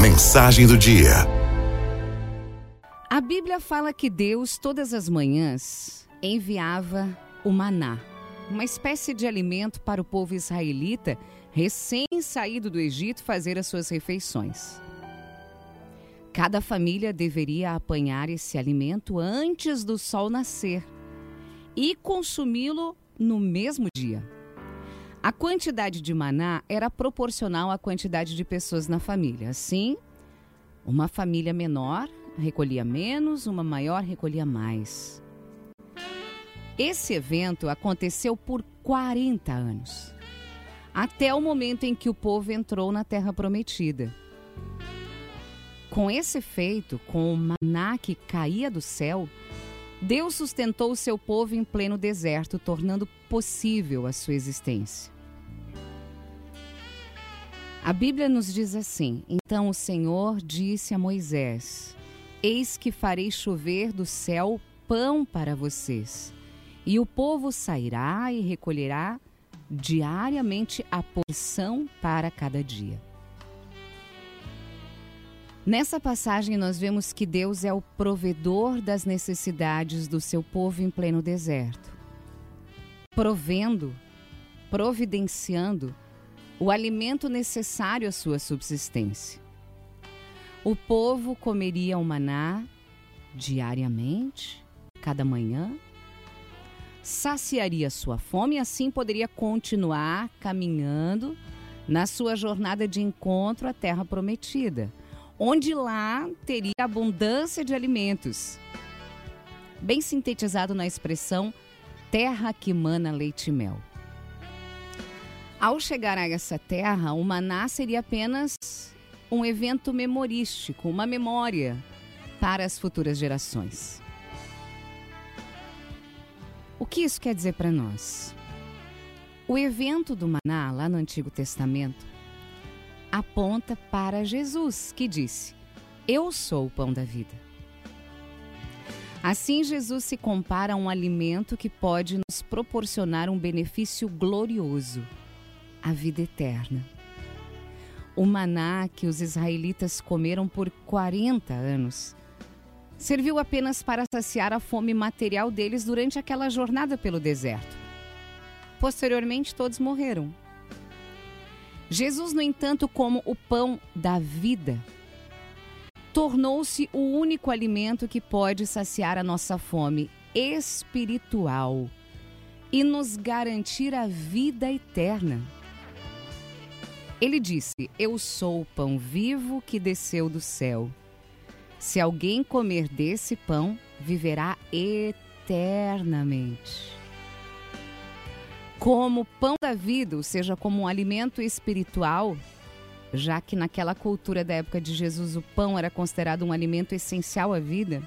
Mensagem do dia. A Bíblia fala que Deus, todas as manhãs, enviava o maná, uma espécie de alimento para o povo israelita recém-saído do Egito fazer as suas refeições. Cada família deveria apanhar esse alimento antes do sol nascer e consumi-lo no mesmo dia. A quantidade de maná era proporcional à quantidade de pessoas na família. Assim, uma família menor recolhia menos, uma maior recolhia mais. Esse evento aconteceu por 40 anos, até o momento em que o povo entrou na Terra Prometida. Com esse feito, com o maná que caía do céu, Deus sustentou o seu povo em pleno deserto, tornando possível a sua existência. A Bíblia nos diz assim: Então o Senhor disse a Moisés: Eis que farei chover do céu pão para vocês, e o povo sairá e recolherá diariamente a porção para cada dia. Nessa passagem, nós vemos que Deus é o provedor das necessidades do seu povo em pleno deserto, provendo, providenciando o alimento necessário à sua subsistência. O povo comeria o maná diariamente, cada manhã, saciaria sua fome e assim poderia continuar caminhando na sua jornada de encontro à terra prometida onde lá teria abundância de alimentos. Bem sintetizado na expressão terra que mana leite e mel. Ao chegar a essa terra, o maná seria apenas um evento memorístico, uma memória para as futuras gerações. O que isso quer dizer para nós? O evento do maná, lá no Antigo Testamento, aponta para Jesus, que disse: Eu sou o pão da vida. Assim, Jesus se compara a um alimento que pode nos proporcionar um benefício glorioso, a vida eterna. O maná que os israelitas comeram por 40 anos serviu apenas para saciar a fome material deles durante aquela jornada pelo deserto. Posteriormente, todos morreram. Jesus, no entanto, como o pão da vida, tornou-se o único alimento que pode saciar a nossa fome espiritual e nos garantir a vida eterna. Ele disse: Eu sou o pão vivo que desceu do céu. Se alguém comer desse pão, viverá eternamente como pão da vida, ou seja, como um alimento espiritual, já que naquela cultura da época de Jesus o pão era considerado um alimento essencial à vida,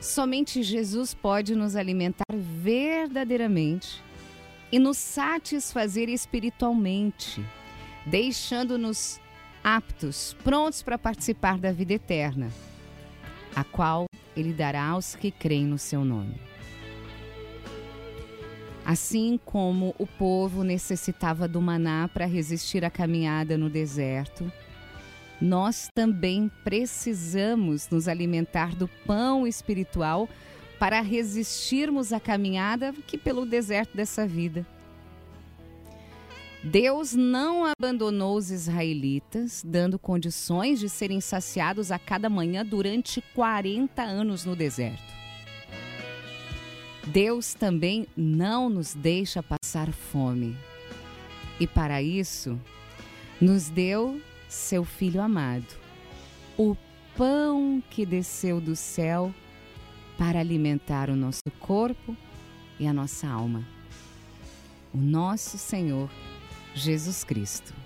somente Jesus pode nos alimentar verdadeiramente e nos satisfazer espiritualmente, deixando-nos aptos, prontos para participar da vida eterna, a qual Ele dará aos que creem no seu nome. Assim como o povo necessitava do maná para resistir à caminhada no deserto, nós também precisamos nos alimentar do pão espiritual para resistirmos à caminhada que pelo deserto dessa vida. Deus não abandonou os israelitas, dando condições de serem saciados a cada manhã durante 40 anos no deserto. Deus também não nos deixa passar fome. E para isso, nos deu seu Filho amado, o pão que desceu do céu para alimentar o nosso corpo e a nossa alma. O nosso Senhor Jesus Cristo.